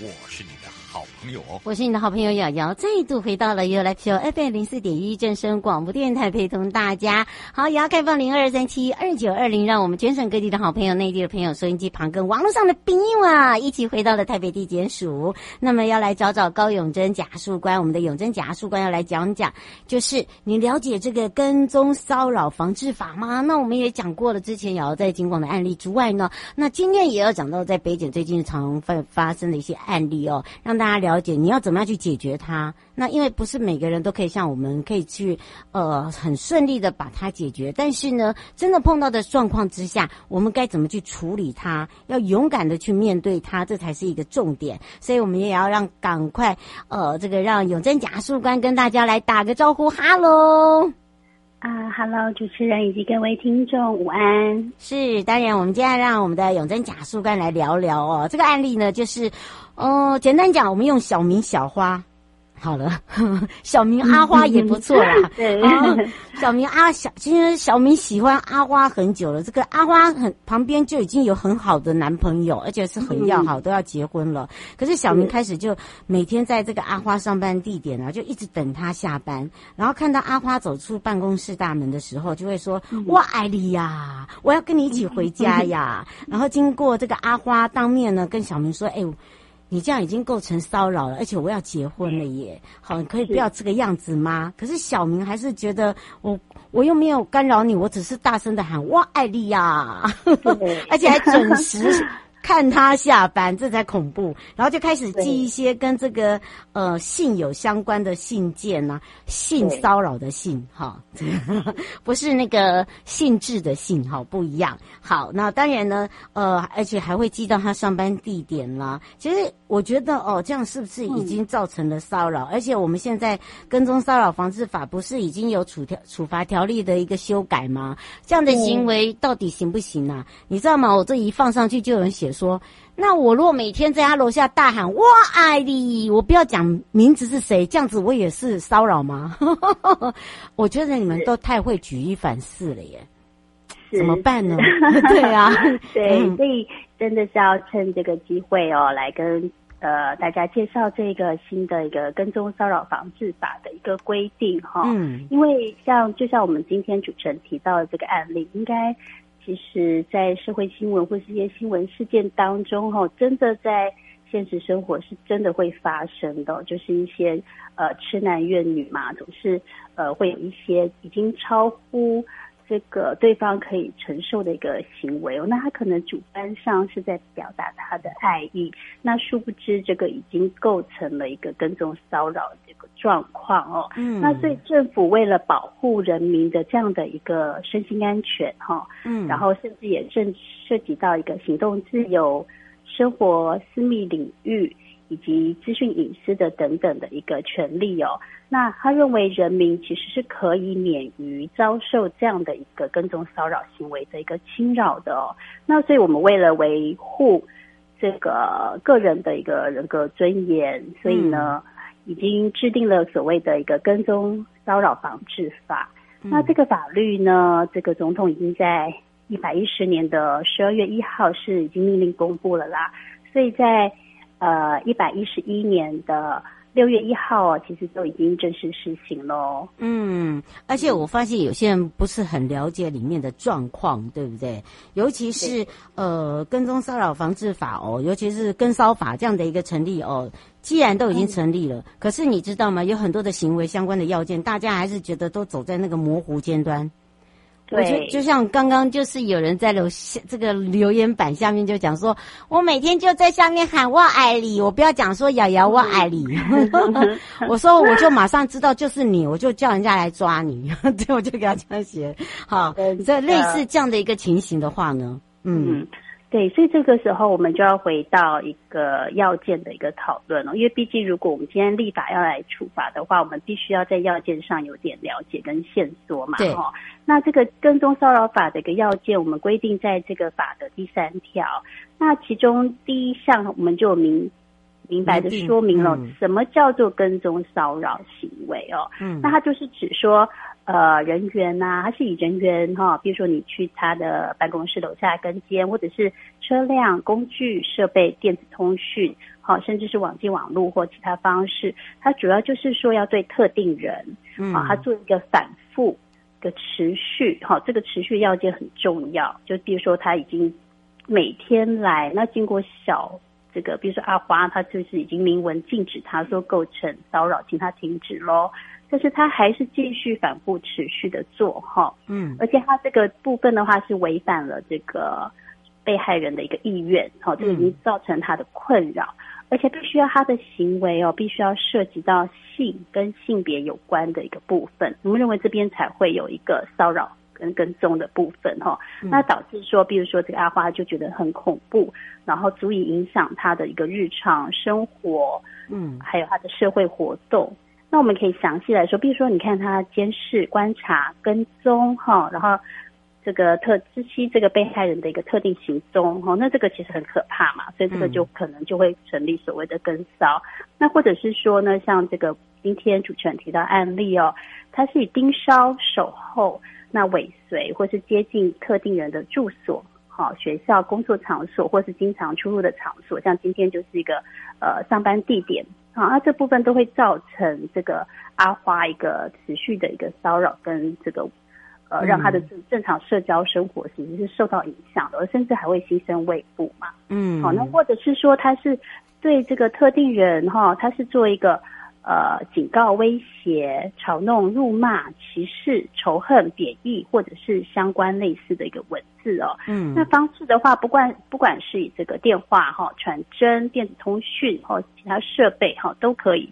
我是你的好朋友，我是你的好朋友瑶瑶，再度回到了 You Like Show FM 零四点一正声广播电台，陪同大家。好，也要开放零二三七二九二零，让我们全省各地的好朋友、内地的朋友、收音机旁跟网络上的朋友啊，一起回到了台北地检署。那么要来找找高永珍检察官，我们的永珍检察官要来讲讲，就是你了解这个跟踪骚扰防治法吗？那我们也讲过了，之前瑶瑶在警广的案例之外呢，那今天也要讲到在北检最近常发发生的一些案例哦，让。大家了解你要怎么样去解决它？那因为不是每个人都可以像我们可以去呃很顺利的把它解决，但是呢，真的碰到的状况之下，我们该怎么去处理它？要勇敢的去面对它，这才是一个重点。所以我们也要让赶快呃这个让永贞假树官跟大家来打个招呼，哈喽啊，哈喽主持人以及各位听众午安。是，当然我们今天让我们的永贞假树干来聊聊哦，这个案例呢就是。哦，简单讲，我们用小名小花好了，小明阿花也不错啦。对，小明阿小，其实小明喜欢阿花很久了。这个阿花很旁边就已经有很好的男朋友，而且是很要好，都要结婚了。可是小明开始就每天在这个阿花上班地点啊，就一直等他下班，然后看到阿花走出办公室大门的时候，就会说：“我爱你呀，我要跟你一起回家呀。”然后经过这个阿花当面呢，跟小明说：“哎。”你这样已经构成骚扰了，而且我要结婚了耶！好，你可以不要这个样子吗？可是小明还是觉得我我又没有干扰你，我只是大声的喊“哇，爱丽呀”，而且还准时。看他下班，这才恐怖。然后就开始寄一些跟这个呃性有相关的信件呐、啊，性骚扰的信哈，不是那个性质的信哈，不一样。好，那当然呢，呃，而且还会寄到他上班地点啦。其实我觉得哦，这样是不是已经造成了骚扰？嗯、而且我们现在跟踪骚扰防治法不是已经有处条处罚条例的一个修改吗？这样的行为到底行不行啊？你知道吗？我这一放上去就有人写。说，那我如果每天在他楼下大喊“我爱你”，我不要讲名字是谁，这样子我也是骚扰吗？我觉得你们都太会举一反四了耶，怎么办呢？对啊，对，所以真的是要趁这个机会哦，来跟呃大家介绍这个新的一个跟踪骚扰防治法的一个规定哈。嗯，因为像就像我们今天主持人提到的这个案例，应该。其实，在社会新闻或是一些新闻事件当中，哈，真的在现实生活是真的会发生的，就是一些呃痴男怨女嘛，总是呃会有一些已经超乎这个对方可以承受的一个行为哦，那他可能主观上是在表达他的爱意，那殊不知这个已经构成了一个跟踪骚扰这个。状况哦，嗯，那所以政府为了保护人民的这样的一个身心安全哈，嗯，然后甚至也正涉及到一个行动自由、生活私密领域以及资讯隐私的等等的一个权利哦，那他认为人民其实是可以免于遭受这样的一个跟踪骚扰行为的一个侵扰的哦，那所以我们为了维护这个个人的一个人格尊严，所以呢。嗯。已经制定了所谓的一个跟踪骚扰防治法，嗯、那这个法律呢，这个总统已经在一百一十年的十二月一号是已经命令公布了啦，所以在呃一百一十一年的。六月一号啊，其实都已经正式实行喽。嗯，而且我发现有些人不是很了解里面的状况，对不对？尤其是呃，跟踪骚扰防治法哦，尤其是跟骚法这样的一个成立哦，既然都已经成立了，嗯、可是你知道吗？有很多的行为相关的要件，大家还是觉得都走在那个模糊尖端。对，我就就像刚刚就是有人在留下这个留言板下面就讲说，我每天就在下面喊我爱你，我不要讲说瑶瑶我爱你，我说我就马上知道就是你，我就叫人家来抓你，对，我就给他这样写。好，这类似这样的一个情形的话呢，嗯。对，所以这个时候我们就要回到一个要件的一个讨论了，因为毕竟如果我们今天立法要来处罚的话，我们必须要在要件上有点了解跟线索嘛。对。哦，那这个跟踪骚扰法的一个要件，我们规定在这个法的第三条，那其中第一项我们就明明白的说明了什么叫做跟踪骚扰行为哦。嗯。那它就是指说。呃人员呐、啊，他是以人员哈，比如说你去他的办公室楼下跟监，或者是车辆、工具、设备、电子通讯，好，甚至是网际网络或其他方式，它主要就是说要对特定人，嗯，啊，他做一个反复的持续，哈，这个持续要件很重要，就比如说他已经每天来，那经过小。这个，比如说阿花，他就是已经明文禁止他说构成骚扰，请他停止喽。但是他还是继续反复持续的做哈，嗯，而且他这个部分的话是违反了这个被害人的一个意愿，好，这个已经造成他的困扰，而且必须要他的行为哦，必须要涉及到性跟性别有关的一个部分，我们认为这边才会有一个骚扰。跟跟踪的部分哈，那导致说，比如说这个阿花就觉得很恐怖，然后足以影响他的一个日常生活，嗯，还有他的社会活动。那我们可以详细来说，比如说你看他监视、观察、跟踪哈，然后这个特知悉这个被害人的一个特定行踪哈，那这个其实很可怕嘛，所以这个就可能就会成立所谓的跟骚。那或者是说呢，像这个今天主持人提到案例哦，他是以盯梢、守候。那尾随或是接近特定人的住所，好，学校、工作场所，或是经常出入的场所，像今天就是一个呃上班地点，好，那这部分都会造成这个阿花一个持续的一个骚扰跟这个呃让他的正正常社交生活其实是受到影响的，而甚至还会牺牲胃部嘛，嗯，好，那或者是说他是对这个特定人哈，他是做一个。呃，警告、威胁、嘲弄、辱骂、歧视、仇恨、贬义，或者是相关类似的一个文字哦。嗯，那方式的话，不管不管是以这个电话哈、传真、电子通讯或其他设备哈，都可以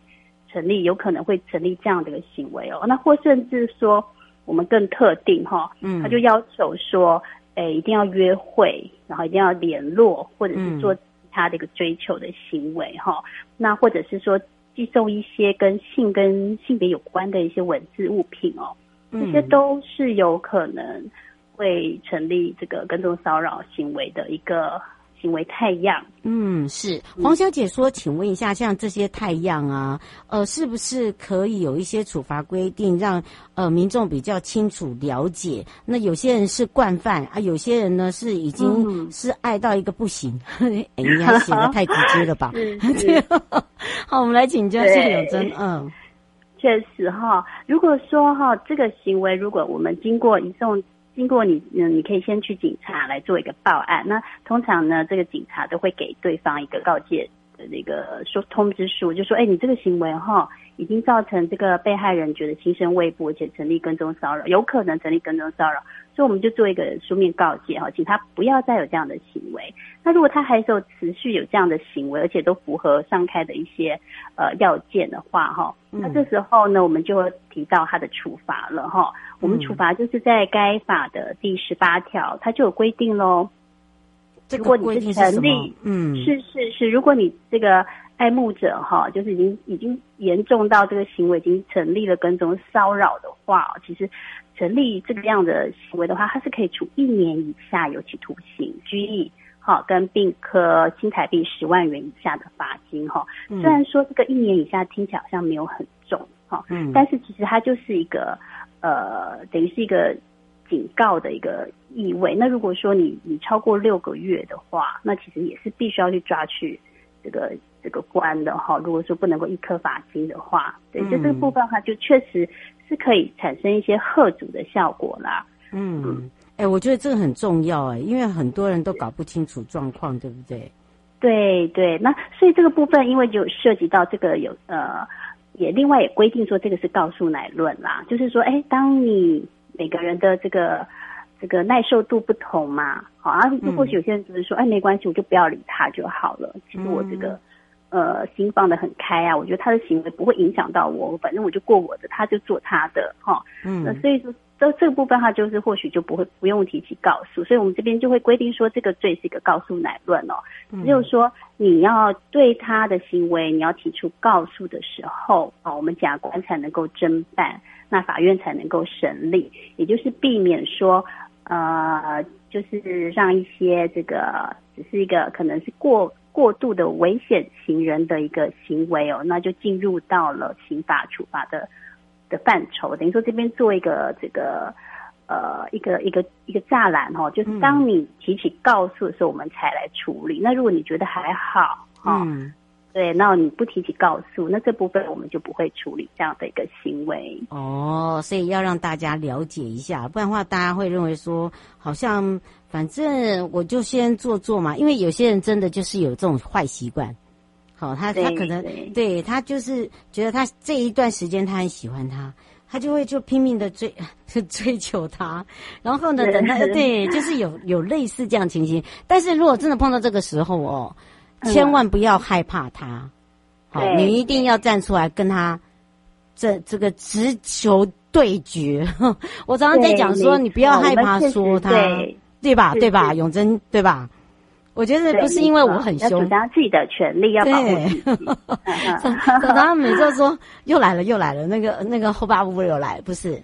成立，有可能会成立这样的一个行为哦。那或甚至说，我们更特定哈，嗯，他就要求说，诶，一定要约会，然后一定要联络，或者是做其他的一个追求的行为哈。那或者是说。寄送一些跟性跟性别有关的一些文字物品哦，这些都是有可能会成立这个跟踪骚扰行为的一个。行为太阳，嗯，是。黄小姐说，请问一下，像这些太阳啊，呃，是不是可以有一些处罚规定，让呃民众比较清楚了解？那有些人是惯犯啊，有些人呢是已经是爱到一个不行，哎、嗯，你还写得太直接了吧？好，我们来请教谢永珍，嗯，确实哈，如果说哈这个行为，如果我们经过移送。经过你，嗯，你可以先去警察来做一个报案。那通常呢，这个警察都会给对方一个告诫的那个说通知书，就说，哎，你这个行为哈，已经造成这个被害人觉得心生畏怖，而且成立跟踪骚扰，有可能成立跟踪骚扰。所以我们就做一个书面告诫哈，请他不要再有这样的行为。那如果他还是有持续有这样的行为，而且都符合上开的一些呃要件的话哈，那这时候呢，我们就会提到他的处罚了哈。我们处罚就是在该法的第十八条，它就有规定喽。如果你是成立，嗯，是是是，如果你这个爱慕者哈，就是已经已经严重到这个行为已经成立了跟踪骚扰的话，其实。成立这个样的行为的话，它是可以处一年以下有期徒刑、拘役，好，跟并科新台币十万元以下的罚金，哈。虽然说这个一年以下听起来好像没有很重，哈，嗯，但是其实它就是一个，呃，等于是一个警告的一个意味。那如果说你你超过六个月的话，那其实也是必须要去抓去这个这个关的，哈。如果说不能够一颗罚金的话，对，就这个部分的话，就确实。是可以产生一些吓阻的效果啦。嗯，哎、欸，我觉得这个很重要哎，因为很多人都搞不清楚状况，对不对？对对，那所以这个部分，因为就涉及到这个有呃，也另外也规定说这个是告诉乃论啦，就是说，哎、欸，当你每个人的这个这个耐受度不同嘛，好啊，或许有些人只是说，哎、欸，没关系，我就不要理他就好了。其实我这个。嗯呃，心放得很开啊，我觉得他的行为不会影响到我，反正我就过我的，他就做他的，哈，嗯，那所以说，这这个部分，他就是或许就不会不用提起告诉，所以我们这边就会规定说，这个罪是一个告诉乃论哦，只有说你要对他的行为你要提出告诉的时候，啊，我们检察官才能够侦办，那法院才能够审理，也就是避免说，呃，就是让一些这个只是一个可能是过。过度的危险行人的一个行为哦，那就进入到了刑法处罚的的范畴，等于说这边做一个这个呃一个一个一个栅栏哈，就是当你提起告诉的时候，我们才来处理。嗯、那如果你觉得还好哈。嗯对，那你不提起告诉，那这部分我们就不会处理这样的一个行为。哦，所以要让大家了解一下，不然的话大家会认为说，好像反正我就先做做嘛。因为有些人真的就是有这种坏习惯，好，他他可能对，他就是觉得他这一段时间他很喜欢他，他就会就拼命的追 追求他，然后呢，等他对，就是有有类似这样情形。但是如果真的碰到这个时候哦。千万不要害怕他，好，你一定要站出来跟他这这个直球对决。我常常在讲说，你不要害怕说他，对吧？对吧？永贞，对吧？我觉得不是因为我很凶，主张自己的权利要保护自己。然后每次说又来了又来了，那个那个后八部又来，不是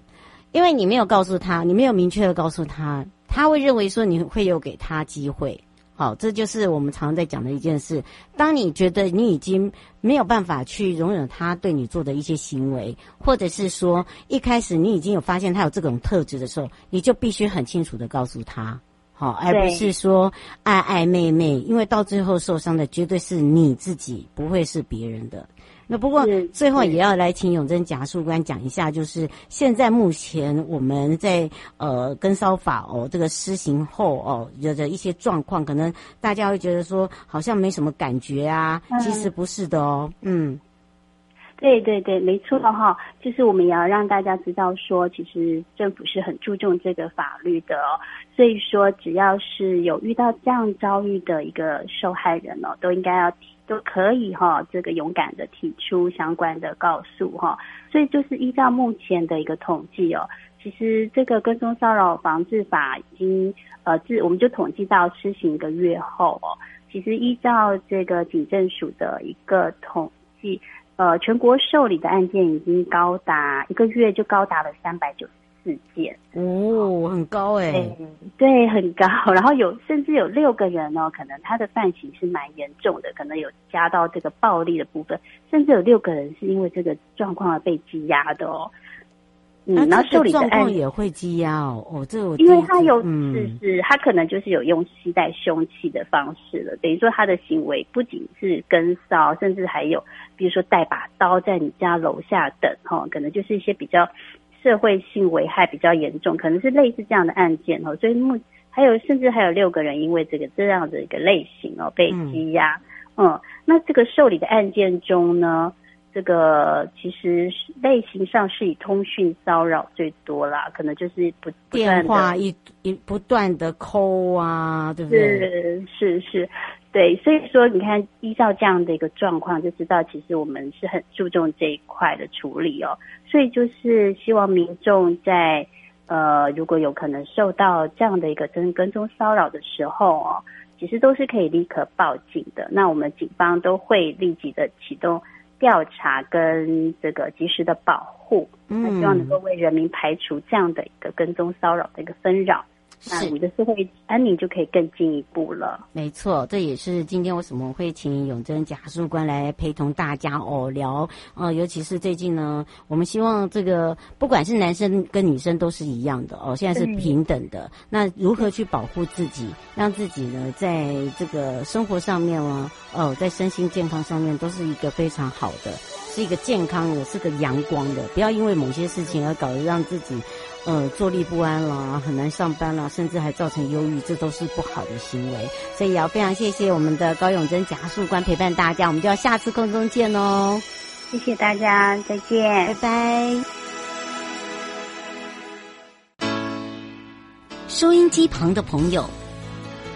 因为你没有告诉他，你没有明确的告诉他，他会认为说你会有给他机会。好，这就是我们常常在讲的一件事。当你觉得你已经没有办法去容忍他对你做的一些行为，或者是说一开始你已经有发现他有这种特质的时候，你就必须很清楚的告诉他，好，而不是说爱爱妹妹，因为到最后受伤的绝对是你自己，不会是别人的。那不过最后也要来请永贞检察官讲一下，就是现在目前我们在呃跟烧法哦这个施行后哦有的一些状况，可能大家会觉得说好像没什么感觉啊，其实不是的哦，嗯，对对对，没错哈，就是我们也要让大家知道说，其实政府是很注重这个法律的哦，所以说只要是有遇到这样遭遇的一个受害人哦，都应该要。都可以哈，这个勇敢的提出相关的告诉哈，所以就是依照目前的一个统计哦，其实这个跟踪骚扰防治法已经呃自我们就统计到施行一个月后哦，其实依照这个警政署的一个统计，呃，全国受理的案件已经高达一个月就高达了三百九十。四件哦，很高哎、欸，对，很高。然后有甚至有六个人哦，可能他的犯行是蛮严重的，可能有加到这个暴力的部分，甚至有六个人是因为这个状况而被羁押的哦。嗯，然后受理的案也会积压哦。哦，这我因为他有是是，他可能就是有用携带凶器的方式了，等于说他的行为不仅是跟骚，甚至还有比如说带把刀在你家楼下等哈，可能就是一些比较。社会性危害比较严重，可能是类似这样的案件哦，所以目还有甚至还有六个人因为这个这样的一个类型哦被羁押，嗯，嗯，那这个受理的案件中呢，这个其实类型上是以通讯骚扰最多啦，可能就是不电话一一不断的 call 啊，对不对？是是是。对，所以说你看，依照这样的一个状况，就知道其实我们是很注重这一块的处理哦。所以就是希望民众在呃，如果有可能受到这样的一个跟跟踪骚扰的时候哦，其实都是可以立刻报警的。那我们警方都会立即的启动调查跟这个及时的保护，那希望能够为人民排除这样的一个跟踪骚扰的一个纷扰。那你的社会安宁就可以更进一步了。没错，这也是今天为什么会请永贞检察官来陪同大家哦聊。呃，尤其是最近呢，我们希望这个不管是男生跟女生都是一样的哦，现在是平等的。那如何去保护自己，让自己呢，在这个生活上面呢，哦，在身心健康上面都是一个非常好的，是一个健康的，是个阳光的。不要因为某些事情而搞得让自己。呃，坐立不安了，很难上班了，甚至还造成忧郁，这都是不好的行为。所以也要非常谢谢我们的高永贞检察官陪伴大家，我们就要下次空中见哦。谢谢大家，再见，拜拜。收音机旁的朋友，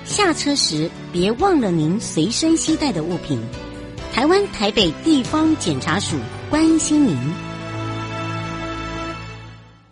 下车时别忘了您随身携带的物品。台湾台北地方检察署关心您。